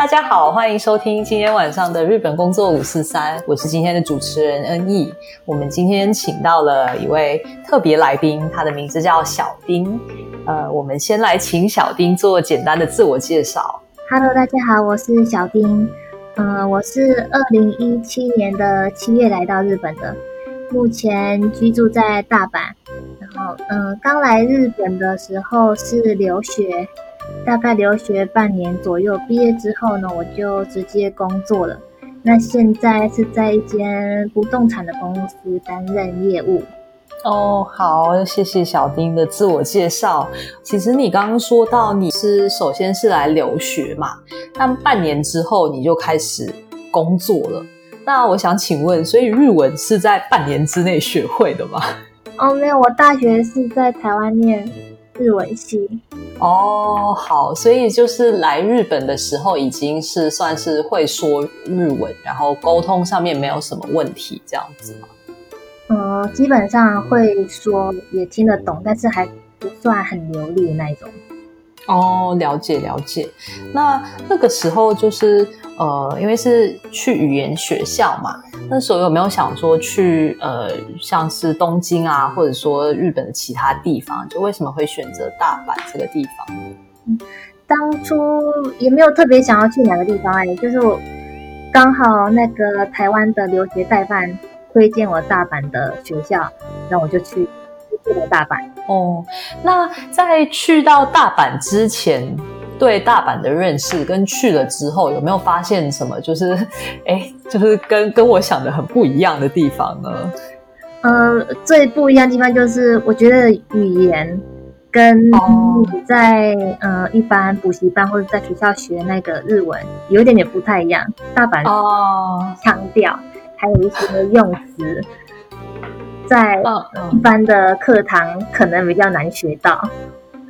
大家好，欢迎收听今天晚上的日本工作五四三，我是今天的主持人恩义。我们今天请到了一位特别来宾，他的名字叫小丁。呃，我们先来请小丁做简单的自我介绍。Hello，大家好，我是小丁。呃，我是二零一七年的七月来到日本的，目前居住在大阪。然后，嗯、刚来日本的时候是留学，大概留学半年左右。毕业之后呢，我就直接工作了。那现在是在一间不动产的公司担任业务。哦，好，谢谢小丁的自我介绍。其实你刚刚说到你是首先是来留学嘛，那半年之后你就开始工作了。那我想请问，所以日文是在半年之内学会的吗？哦，没有，我大学是在台湾念日文系。哦，好，所以就是来日本的时候已经是算是会说日文，然后沟通上面没有什么问题，这样子吗？呃，基本上会说，也听得懂，但是还不算很流利的那一种。哦，了解了解。那那个时候就是呃，因为是去语言学校嘛，那时候有没有想说去呃，像是东京啊，或者说日本的其他地方？就为什么会选择大阪这个地方？嗯当初也没有特别想要去哪个地方哎、就是我刚好那个台湾的留学代办推荐我大阪的学校，那我就去去了大阪。哦，那在去到大阪之前，对大阪的认识跟去了之后，有没有发现什么？就是，哎，就是跟跟我想的很不一样的地方呢？呃，最不一样的地方就是我觉得语言跟哦你在、呃一般补习班或者在学校学那个日文有一点点不太一样。大阪哦，腔调，还有一些用词，在嗯一嗯，般的课堂可能比较难学到。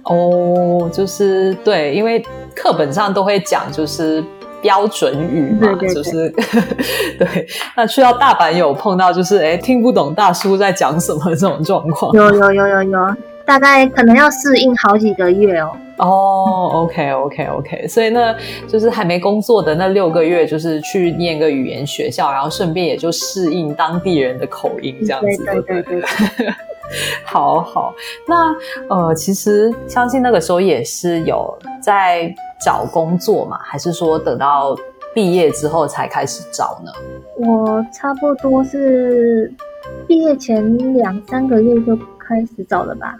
哦，就是对，因为课本上都会讲，就是。标准语嘛，对对对就是 对。那去到大阪有碰到，就是哎听不懂大叔在讲什么这种状况。有有有有有，大概可能要适应好几个月哦。哦，OK OK OK，所以呢，就是还没工作的那六个月，就是去念个语言学校，然后顺便也就适应当地人的口音这样子，对对对对，好好，那呃，其实相信那个时候也是有在找工作嘛，还是说等到毕业之后才开始找呢？我差不多是毕业前两三个月就开始找了吧。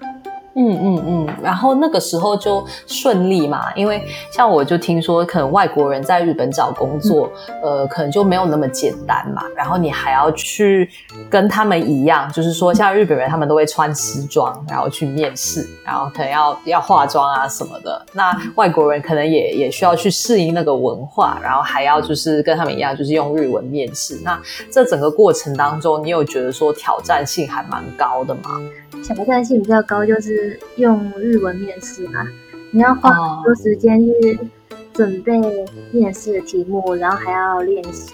嗯嗯嗯，然后那个时候就顺利嘛，因为像我就听说，可能外国人在日本找工作，呃，可能就没有那么简单嘛。然后你还要去跟他们一样，就是说像日本人他们都会穿西装，然后去面试，然后可能要要化妆啊什么的。那外国人可能也也需要去适应那个文化，然后还要就是跟他们一样，就是用日文面试。那这整个过程当中，你有觉得说挑战性还蛮高的吗？挑战性比较高，就是用日文面试嘛，你要花哦很多时间去准备面试的题目，然后还要练习。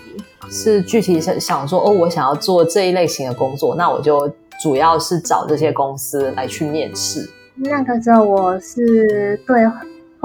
是具体想想说哦，我想要做这一类型的工作，那我就主要是找这些公司来去面试。那个时候我是对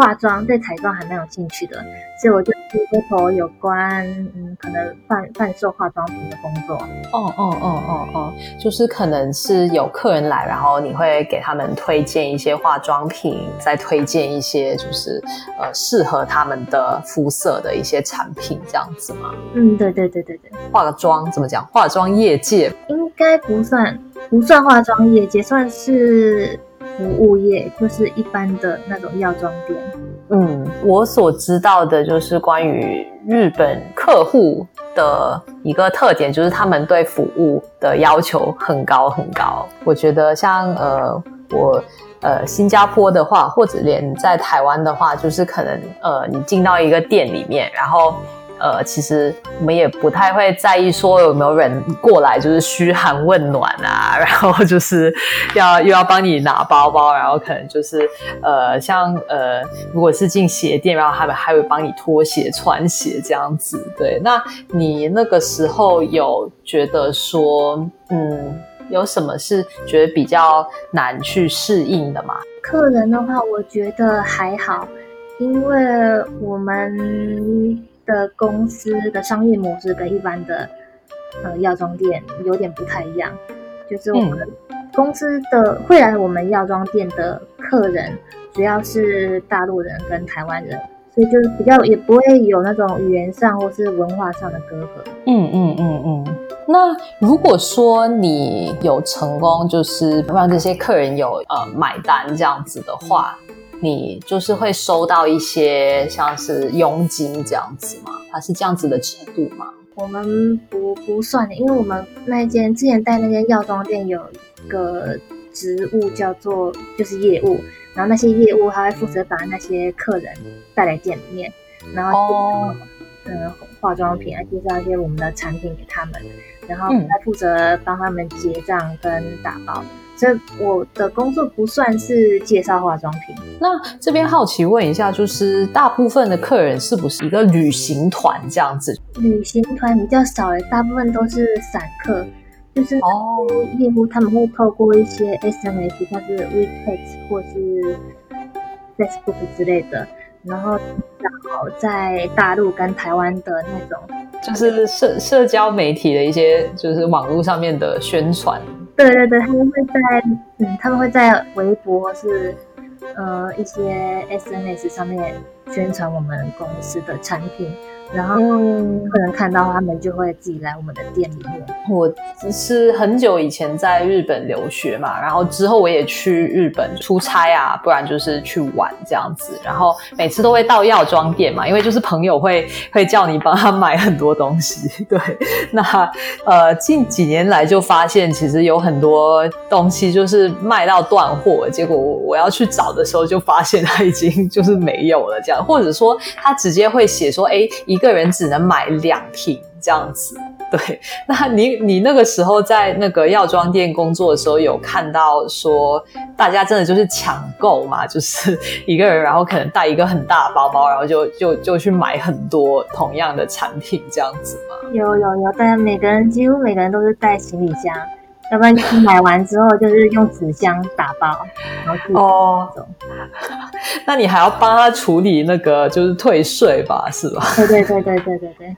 化妆、对彩妆还蛮有兴趣的，所以我就去接头有关嗯，可能贩贩售化妆品的工作。哦哦哦哦哦，就是可能是有客人来，然后你会给他们推荐一些化妆品，再推荐一些就是呃适合他们的肤色的一些产品，这样子吗？嗯，对对对对对，化个妆怎么讲？化妆业界应该不算不算化妆业界，算是服务业，就是一般的那种药妆店。嗯，我所知道的就是关于日本客户的一个特点就是他们对服务的要求很高很高。我觉得像呃我呃新加坡的话，或者连在台湾的话，就是可能呃你进到一个店里面，然后。呃，其实我们也不太会在意说有没有人过来，就是嘘寒问暖啊，然后就是要又要帮你拿包包，然后可能就是呃，像呃，如果是进鞋店，然后他们还会帮你脱鞋、穿鞋这样子。对，那你那个时候有觉得说，嗯，有什么是觉得比较难去适应的吗？客人的话，我觉得还好，因为我们。的公司的商业模式跟一般的呃药妆店有点不太一样，就是我们公司的会来我们药妆店的客人主要是大陆人跟台湾人，所以就是比较也不会有那种语言上或是文化上的隔阂。嗯嗯嗯嗯。那如果说你有成功，就是让这些客人有呃买单这样子的话。你就是会收到一些像是佣金这样子吗？它是这样子的制度吗？我们不不算的，因为我们那间之前带那间药妆店有一个职务叫做就是业务，然后那些业务他会负责把那些客人带来店里面，然后嗯化妆品来介绍一些我们的产品给他们，然后再负责帮他们结账跟打包。这我的工作不算是介绍化妆品。那这边好奇问一下，就是大部分的客人是不是一个旅行团这样子？旅行团比较少诶，大部分都是散客，就是哦，业务他们会透过一些 SMS 或是 WeChat 或是 Facebook 之类的，然后找在大陆跟台湾的那种，就是社社交媒体的一些，就是网络上面的宣传。对对对，他们会在嗯，他们会在微博是呃一些 SNS 上面宣传我们公司的产品。然后客人看到他们就会自己来我们的店里面。我是很久以前在日本留学嘛，然后之后我也去日本出差啊，不然就是去玩这样子。然后每次都会到药妆店嘛，因为就是朋友会会叫你帮他买很多东西。对，那呃近几年来就发现其实有很多东西就是卖到断货，结果我要去找的时候就发现它已经就是没有了这样，或者说他直接会写说，哎一。个人只能买两瓶这样子，对。那你你那个时候在那个药妆店工作的时候，有看到说大家真的就是抢购嘛？就是一个人，然后可能带一个很大的包包，然后就就就去买很多同样的产品这样子吗？有有有，大家每个人几乎每个人都是带行李箱。要不然就是买完之后就是用纸箱打包，然后哦，那你还要帮他处理那个就是退税吧，是吧？对对对对对对对。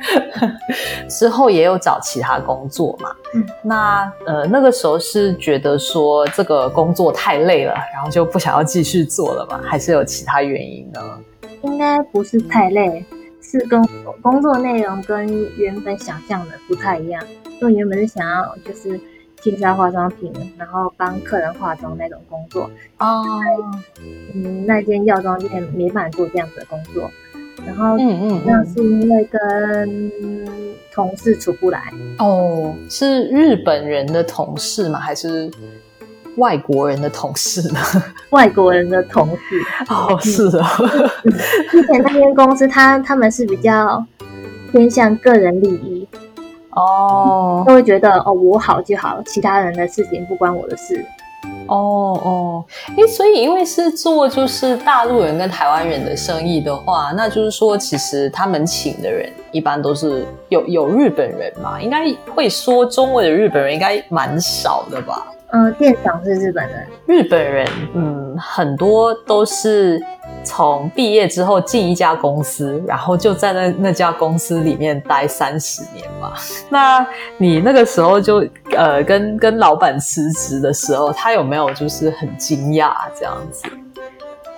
之后也有找其他工作嘛？嗯，那呃那个时候是觉得说这个工作太累了，然后就不想要继续做了嘛？还是有其他原因呢？应该不是太累，是跟工作内容跟原本想象的不太一样。因为原本是想要就是介绍化妆品，然后帮客人化妆那种工作哦。嗯，那间药妆店没办法做这样子的工作，然后嗯嗯，那是因为跟同事处不来哦。是日本人的同事吗？还是外国人的同事呢？外国人的同事 哦，是的。之前那间公司，他他们是比较偏向个人利益。哦，就会觉得哦，我好就好，其他人的事情不关我的事。哦哦，哎，所以因为是做就是大陆人跟台湾人的生意的话，那就是说其实他们请的人一般都是有有日本人嘛，应该会说中文的日本人应该蛮少的吧？嗯，店长是日本人，日本人，嗯，很多都是。从毕业之后进一家公司，然后就在那那家公司里面待三十年吧。那你那个时候就呃跟跟老板辞职的时候，他有没有就是很惊讶这样子？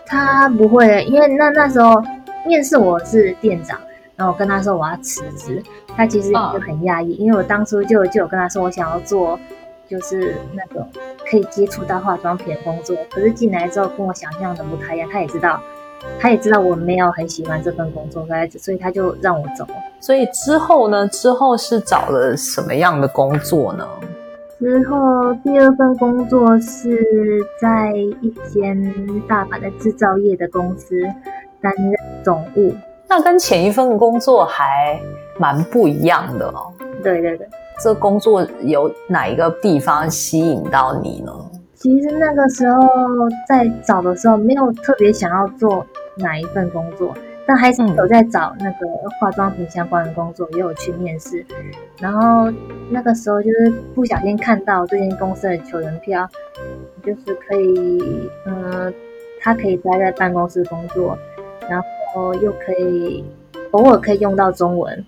他不会，因为那那时候面试我是店长，然后我跟他说我要辞职，他其实就很讶异，因为我当初就就有跟他说我想要做就是那种可以接触到化妆品的工作，可是进来之后跟我想象的不太一样，他也知道。他也知道我没有很喜欢这份工作，所以所以他就让我走。所以之后呢？之后是找了什么样的工作呢？之后第二份工作是在一间大阪的制造业的公司担任总务。那跟前一份工作还蛮不一样的哦。对对对，这工作有哪一个地方吸引到你呢？其实那个时候在找的时候，没有特别想要做哪一份工作，但还是有在找那个化妆品相关的工作，也有去面试。然后那个时候就是不小心看到这间公司的求人票，就是可以，嗯，他可以待在办公室工作，然后。又可以偶尔可以用到中文，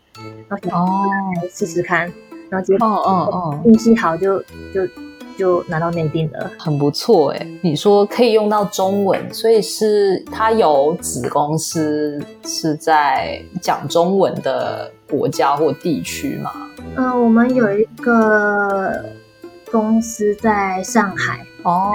然后哦试试看，然后结果哦哦哦运气好就就就拿到内定了，很不错哎。你说可以用到中文，所以是它有子公司是在讲中文的国家或地区吗？嗯，我们有一个公司在上海哦。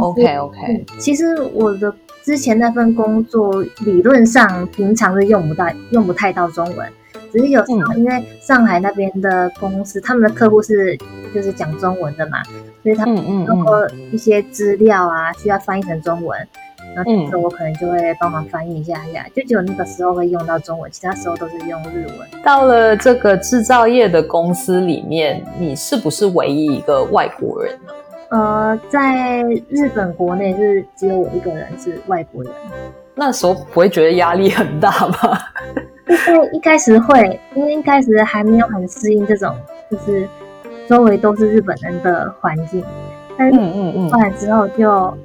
OK OK，其实我的。之前那份工作理论上平常是用不到、用不太到中文，只是有时候因为上海那边的公司，他们的客户是就是讲中文的嘛，所以他们通过一些资料啊需要翻译成中文，然后这时候我可能就会帮忙翻译一下下，就只有那个时候会用到中文，其他时候都是用日文。到了这个制造业的公司里面，你是不是唯一一个外国人呢？呃，在日本国内是只有我一个人是外国人，那时候不会觉得压力很大吗？因为一开始会，因为一开始还没有很适应这种，就是周围都是日本人的环境，但是嗯嗯过来之后就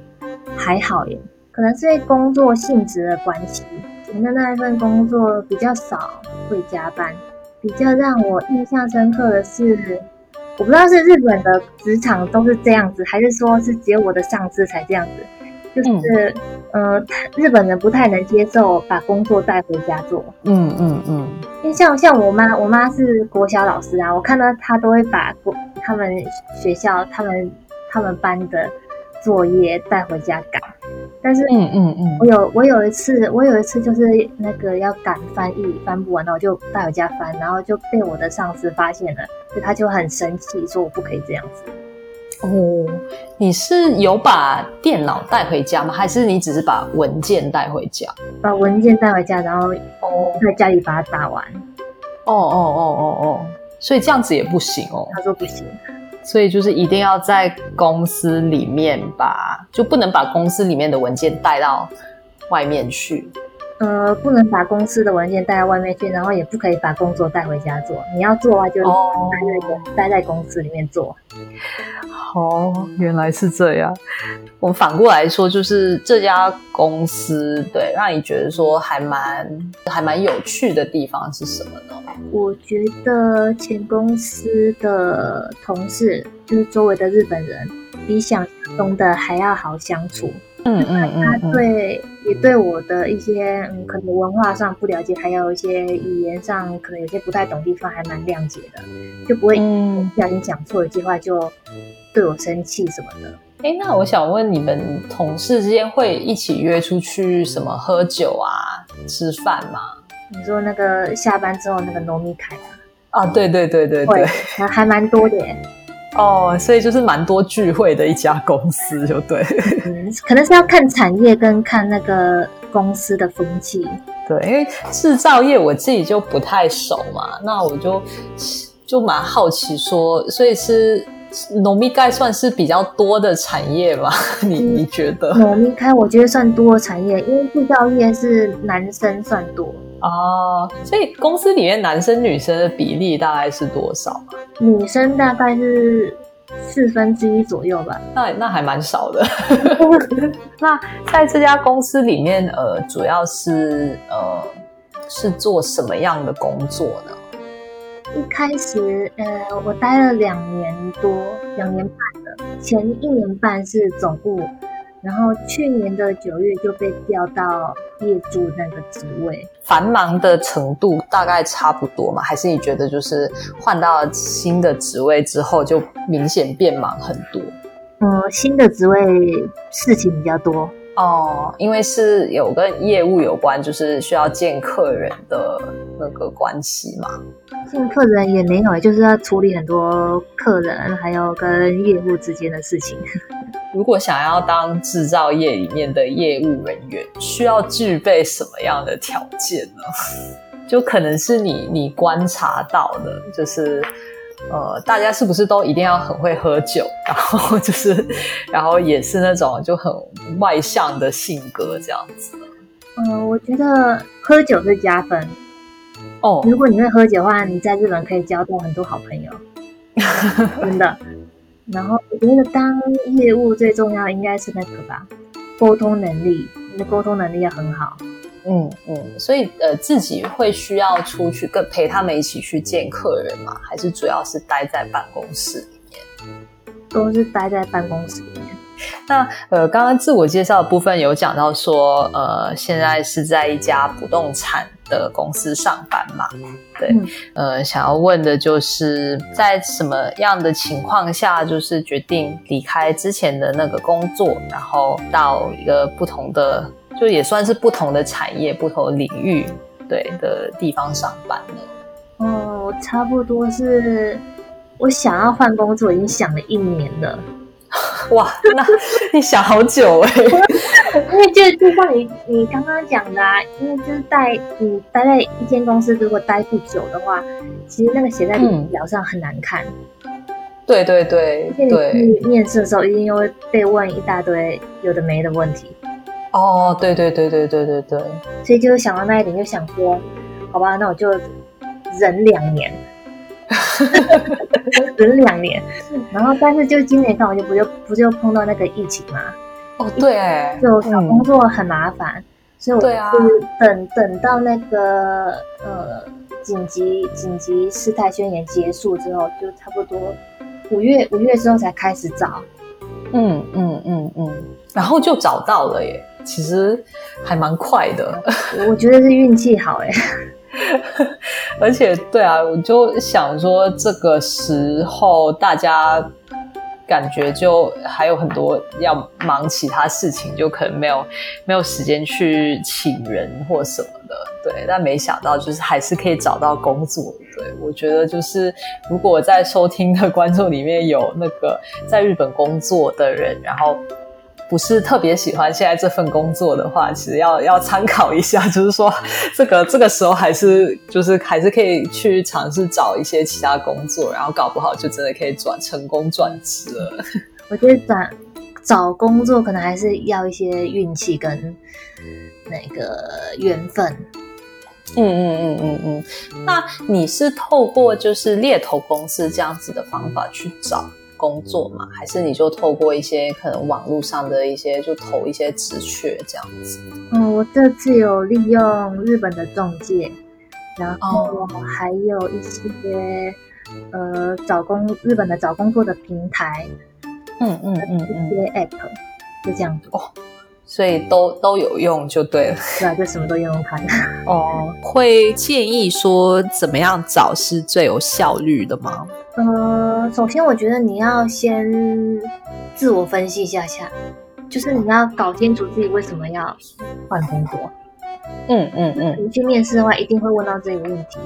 还好耶，可能是因为工作性质的关系，前面那一份工作比较少会加班，比较让我印象深刻的是。我不知道是日本的职场都是这样子，还是说是只有我的上司才这样子？就是，呃，日本人不太能接受把工作带回家做。嗯嗯嗯。因为像像我妈，我妈是国小老师啊，我看到她都会把国他们学校他们他们班的作业带回家改。但是，嗯嗯嗯，我有我有一次，我有一次就是那个要赶翻译，翻不完，然后就带回家翻，然后就被我的上司发现了，所以他就很生气，说我不可以这样子。哦，你是有把电脑带回家吗？还是你只是把文件带回家？把文件带回家，然后哦，在家里把它打完。哦哦哦哦哦，所以这样子也不行哦。他说不行。所以就是一定要在公司里面把，就不能把公司里面的文件带到外面去。呃，不能把公司的文件带到外面去，然后也不可以把工作带回家做。你要做的话，就待在公待在公司里面做。哦，原来是这样。我反过来说，就是这家公司对让你觉得说还蛮还蛮有趣的地方是什么呢？我觉得前公司的同事，就是周围的日本人，比想象中的还要好相处。嗯嗯嗯，他对也对我的一些嗯可能文化上不了解，还有一些语言上可能有些不太懂地方，还蛮谅解的，就不会不小心讲错一句话就对我生气什么的。哎，那我想问你们同事之间会一起约出去什么喝酒啊、吃饭吗？你说那个下班之后那个糯米凯啊？啊，对对对对对，还还蛮多的耶。哦，所以就是蛮多聚会的一家公司，就对。嗯，可能是要看产业跟看那个公司的风气。对，因为制造业我自己就不太熟嘛，那我就就蛮好奇说，所以是农密盖算是比较多的产业吧？你你觉得？农密开我觉得算多的产业，因为制造业是男生算多。哦，所以公司里面男生女生的比例大概是多少？女生大概是四分之一左右吧。那那还蛮少的。那在这家公司里面，呃，主要是呃是做什么样的工作呢？一开始，呃，我待了两年多，两年半的，前一年半是总部。然后去年的九月就被调到业主那个职位，繁忙的程度大概差不多嘛？还是你觉得就是换到新的职位之后就明显变忙很多？嗯，新的职位事情比较多哦，因为是有跟业务有关，就是需要见客人的那个关系嘛。见客人也没有，就是要处理很多客人，还有跟业务之间的事情。如果想要当制造业里面的业务人员，需要具备什么样的条件呢？就可能是你你观察到的，就是呃，大家是不是都一定要很会喝酒，然后就是，然后也是那种就很外向的性格这样子。嗯，我觉得喝酒是加分。哦，如果你会喝酒的话，你在日本可以交到很多好朋友，真的。然后我觉得当业务最重要应该是那个吧，沟通能力，你的沟通能力要很好。嗯嗯，所以呃，自己会需要出去跟陪他们一起去见客人吗？还是主要是待在办公室里面？都是待在办公室里面。那呃，刚刚自我介绍的部分有讲到说，呃，现在是在一家不动产的公司上班嘛？对，嗯呃，想要问的就是在什么样的情况下，就是决定离开之前的那个工作，然后到一个不同的，就也算是不同的产业、不同的领域，对的地方上班呢？哦，差不多是我想要换工作，已经想了一年了。哇，那你想好久哎、因为就就像你你刚刚讲的啊，因为就是待你待在一间公司，如果待不久的话，其实那个写在履历表上很难看。对对对而且你对，去面试的时候，一定又会被问一大堆有的没的问题，哦，对对对对对对对。所以就是想到那一点，就想说，好吧，那我就忍两年，忍两年。然后，但是就今年刚好就不就不就碰到那个疫情嘛，哦，对，哎就找工作很麻烦，所以我就是等等到那个呃紧急紧急事态宣言结束之后，就差不多五月五月之后才开始找。嗯嗯嗯嗯，然后就找到了耶，其实还蛮快的，我觉得是运气好哎、而且对啊，我就想说这个时候大家感觉就还有很多要忙其他事情，就可能没有没有时间去请人或什么的，对。但没想到就是还是可以找到工作，对我觉得就是如果在收听的观众里面有那个在日本工作的人，然后。不是特别喜欢现在这份工作的话，其实要要参考一下，就是说这个这个时候还是就是还是可以去尝试找一些其他工作，然后搞不好就真的可以转成功转职了。我觉得转找工作可能还是要一些运气跟那个缘分。嗯嗯嗯嗯嗯。那你是透过就是猎头公司这样子的方法去找工作嘛？还是你就透过一些可能网络上的一些就投一些职缺这样子？嗯，我这次有利用日本的中介，然后哦还有一些呃找工日本的找工作的平台，嗯嗯嗯一嗯。些 app，就这样子，所以都都有用就对了。对啊，就什么都用用看。哦，会建议说怎么样找是最有效率的吗？呃，首先我觉得你要先自我分析一下下，就是你要搞清楚自己为什么要换工作。嗯嗯嗯你去面试的话，一定会问到这个问题。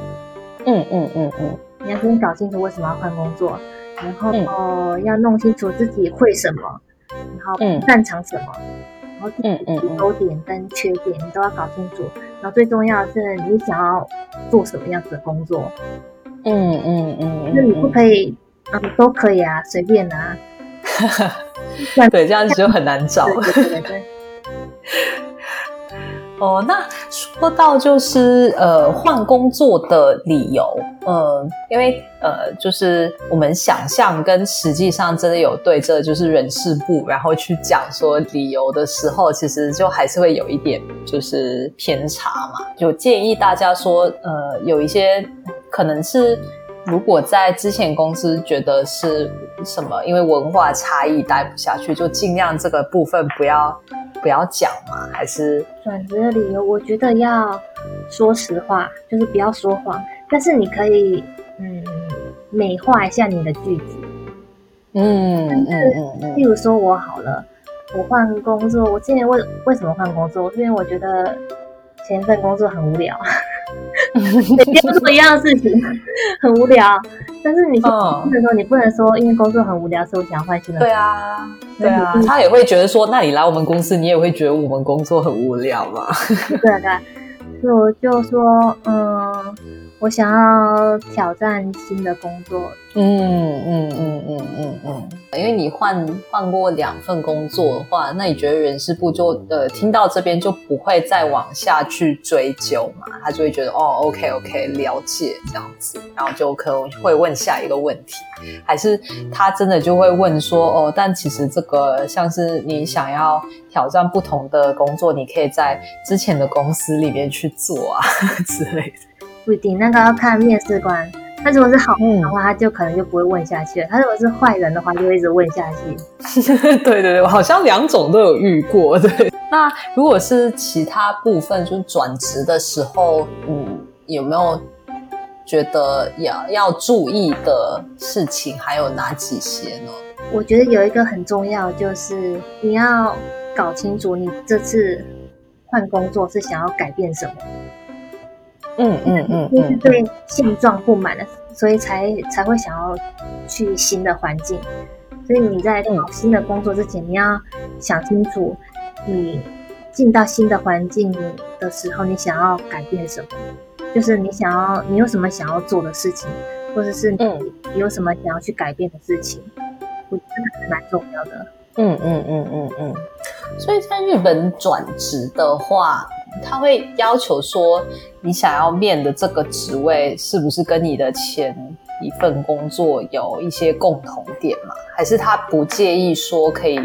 嗯嗯嗯嗯你要先搞清楚为什么要换工作，然后、嗯呃要弄清楚自己会什么，然后嗯擅长什么，然后自己嗯嗯嗯优点跟缺点你都要搞清楚。然后最重要的是你想要做什么样子的工作，嗯嗯嗯就是你不可以，嗯，都可以啊，随便啊。嗯，对，这样子就很难找。对对对哦，那说到就是呃换工作的理由，呃，因为呃就是我们想象跟实际上真的有对这就是人事部，然后去讲说理由的时候，其实就还是会有一点就是偏差嘛。就建议大家说，呃，有一些可能是如果在之前公司觉得是什么，因为文化差异待不下去，就尽量这个部分不要不要讲嘛，还是转职的理由，我觉得要说实话，就是不要说谎，但是你可以嗯美化一下你的句子。嗯嗯嗯嗯例如说我好了，我换工作，我之前为为什么换工作？是因为我觉得前一份工作很无聊，每天都做一样的事情，很无聊。但是你说的时候你不能说因为工作很无聊，所以我想要换新的。对啊，对啊，他也会觉得说，那你来我们公司，你也会觉得我们工作很无聊嘛？对啊对啊，所以我就说，嗯，我想要挑战新的工作。嗯嗯嗯嗯嗯嗯，因为你换换过两份工作的话，那你觉得人事部就呃听到这边就不会再往下去追究嘛？他就会觉得哦，OK OK，了解这样子，然后就可能会问下一个问题，还是他真的就会问说哦，但其实这个像是你想要挑战不同的工作，你可以在之前的公司里面去做啊 之类的。不一定，那个要看面试官。他如果是好人的嗯，话，他就可能就不会问下去了。他如果是坏人的话，就会一直问下去。对对对，我好像两种都有遇过。对，那如果是其他部分，就是转职的时候，嗯，有没有觉得要要注意的事情还有哪几些呢？我觉得有一个很重要，就是你要搞清楚你这次换工作是想要改变什么。嗯嗯嗯你是对现状不满的，所以才才会想要去新的环境。所以你在找新的工作之前，你要想清楚，你进到新的环境的时候，你想要改变什么？就是你想要，你有什么想要做的事情，或者是嗯你有什么想要去改变的事情，我觉得还蛮重要的。嗯嗯嗯嗯嗯。所以在日本转职的话，他会要求说，你想要面的这个职位是不是跟你的前一份工作有一些共同点嘛？还是他不介意说可以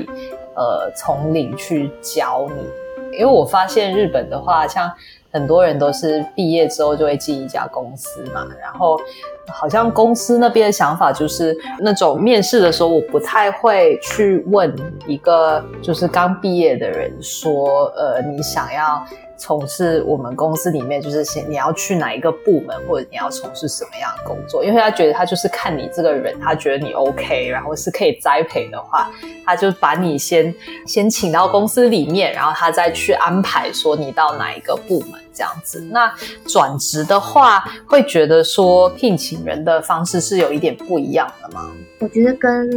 呃从零去教你？因为我发现日本的话，像很多人都是毕业之后就会进一家公司嘛，然后好像公司那边的想法就是那种面试的时候，我不太会去问一个就是刚毕业的人说，呃，你想要从事我们公司里面，就是先你要去哪一个部门，或者你要从事什么样的工作，因为他觉得他就是看你这个人，他觉得你 OK，然后是可以栽培的话，他就把你先先请到公司里面，然后他再去安排说你到哪一个部门这样子。那转职的话，会觉得说聘请人的方式是有一点不一样的吗？我觉得跟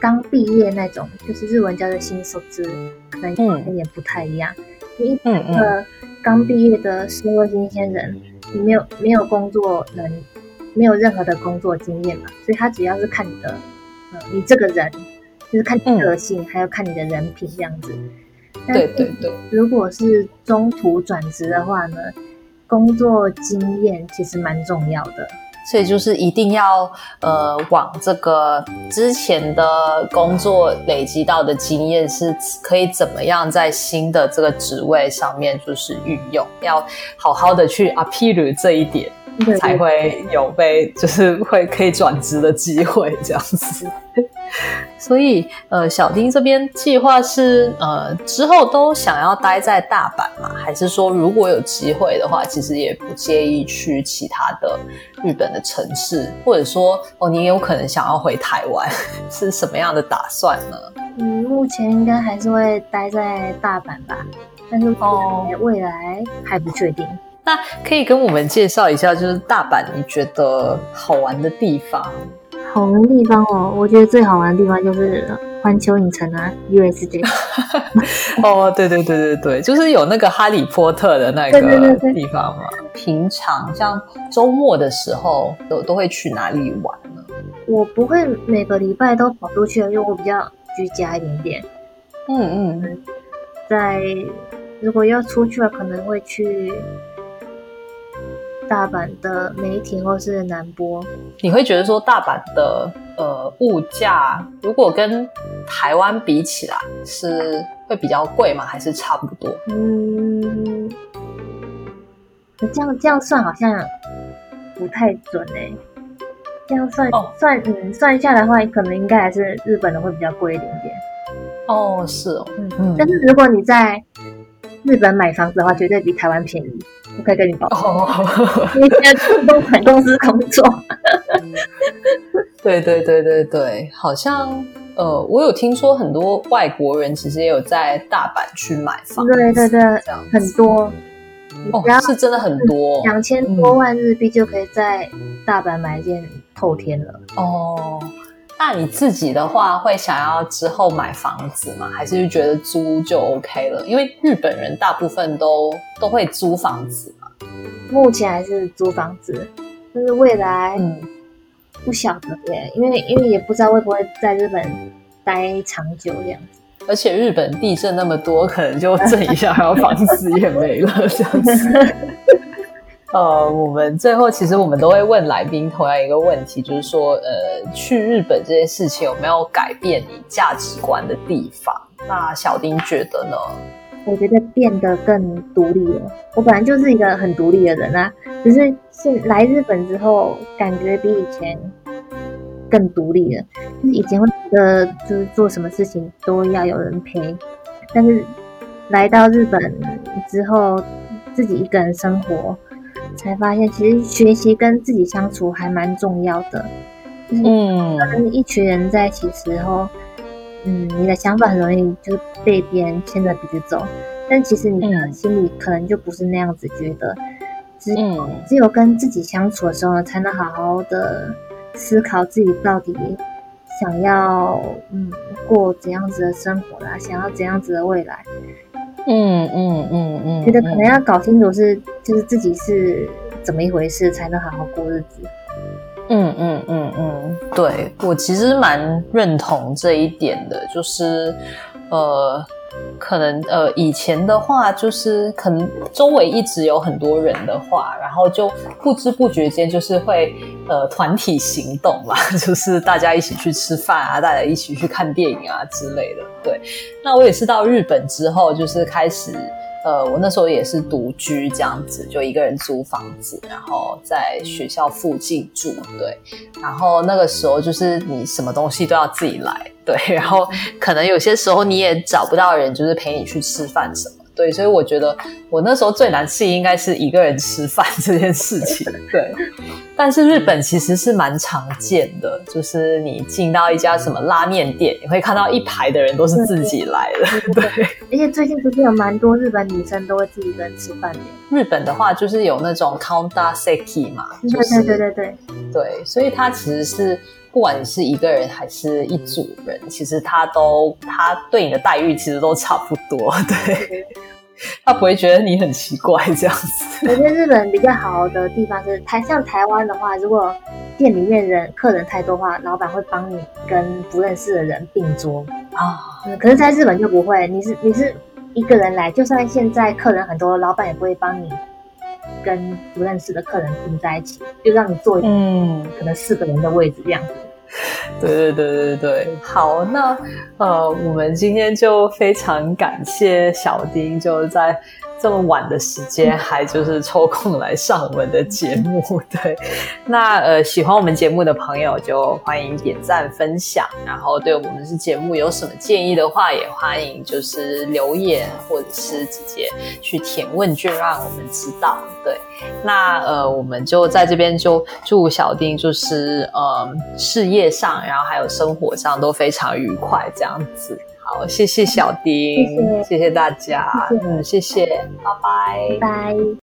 刚毕业那种，就是日文叫做新手制，可能有点不太一样。你一嗯刚毕业的社会新鲜人，你没有没有工作能，没有任何的工作经验嘛，所以他主要是看你的，呃，你这个人，就是看你个性，还有看你的人品这样子。但对对对，如果是中途转职的话呢，工作经验其实蛮重要的。所以就是一定要呃往这个之前的工作累积到的经验是可以怎么样在新的这个职位上面就是运用，要好好的去 appeal 这一点，才会有被就是会可以转职的机会这样子。所以呃，小丁这边计划是呃之后都想要待在大阪嘛？还是说如果有机会的话，其实也不介意去其他的日本的城市，或者说哦，你有可能想要回台湾，是什么样的打算呢？嗯，目前应该还是会待在大阪吧，但是哦未来还不确定。那可以跟我们介绍一下，就是大阪你觉得好玩的地方？好玩的地方哦，我觉得最好玩的地方就是环球影城啊，USJ。哦，对对对对对，就是有那个哈利波特的那个对地方嘛。平常像周末的时候，都都会去哪里玩呢？我不会每个礼拜都跑出去，因为我比较居家一点点。嗯嗯，在如果要出去了，可能会去大阪的梅田或是南波。你会觉得说大阪的呃物价，如果跟台湾比起来，是会比较贵吗？还是差不多？嗯，这样这样算好像不太准哎、这样算、哦算嗯算下来的话，可能应该还是日本的会比较贵一点点。哦，是哦，嗯，嗯但是如果你在日本买房子的话，绝对比台湾便宜。我可以跟你保证，哦，因为现在不动产公司工作。对对对对对，好像呃，我有听说很多外国人其实也有在大阪去买房子，对对对，这样很多。哦，是真的很多两千多万日币就可以在大阪买一间透天了。哦。那你自己的话，会想要之后买房子吗？还是觉得租就 OK 了？因为日本人大部分都都会租房子嘛。目前还是租房子，但是未来嗯，不晓得耶，因为因为也不知道会不会在日本待长久这样子。而且日本地震那么多，可能就震一下，然后房子也没了这样子。呃，我们最后其实我们都会问来宾同样一个问题，就是说，呃，去日本这件事情有没有改变你价值观的地方？那小丁觉得呢？我觉得变得更独立了。我本来就是一个很独立的人啊，只是现来日本之后，感觉比以前更独立了。就是以前会觉得，就是做什么事情都要有人陪，但是来到日本之后，自己一个人生活，才发现其实学习跟自己相处还蛮重要的。就是嗯。跟一群人在一起时候，嗯，你的想法很容易就是被别人牵着鼻子走，但其实你心里可能就不是那样子觉得，只嗯。只有跟自己相处的时候呢，才能好好的思考自己到底想要嗯过怎样子的生活啦，想要怎样子的未来，嗯嗯嗯嗯，觉得可能要搞清楚是就是自己是怎么一回事，才能好好过日子。嗯嗯嗯嗯，对我其实蛮认同这一点的，就是呃，可能呃以前的话，就是可能周围一直有很多人的话，然后就不知不觉间就是会呃团体行动嘛，就是大家一起去吃饭啊，大家一起去看电影啊之类的。对，那我也是到日本之后，就是开始。呃，我那时候也是独居这样子，就一个人租房子，然后在学校附近住，对。然后那个时候就是你什么东西都要自己来，对。然后可能有些时候你也找不到人，就是陪你去吃饭什么，对。所以我觉得我那时候最难适应应该是一个人吃饭这件事情，对。但是日本其实是蛮常见的，就是你进到一家什么拉面店，你会看到一排的人都是自己来的，对。而且最近不是有蛮多日本女生都会自己一个人吃饭的，日本的话就是有那种 counter seki 嘛，就是对对对对对。对，所以它其实是不管你是一个人还是一组人，其实他都他对你的待遇其实都差不多，对，他不会觉得你很奇怪这样子。我觉得日本比较好的地方是台，像台湾的话，如果店里面人客人太多的话，老板会帮你跟不认识的人并桌。啊，嗯，可是在日本就不会，你是你是一个人来，就算现在客人很多，老板也不会帮你跟不认识的客人并在一起，就让你坐嗯，可能四个人的位置这样子。对对对对对，好，那呃，我们今天就非常感谢小丁，就在这么晚的时间 还就是抽空来上我们的节目。对，那呃，喜欢我们节目的朋友就欢迎点赞分享，然后对我们是节目有什么建议的话，也欢迎就是留言或者是直接去填问卷让我们知道。对。那呃，我们就在这边就祝小丁就是呃事业上，然后还有生活上都非常愉快这样子。好，谢谢小丁，谢谢。谢谢大家，谢谢。嗯，谢谢，拜拜。拜。拜。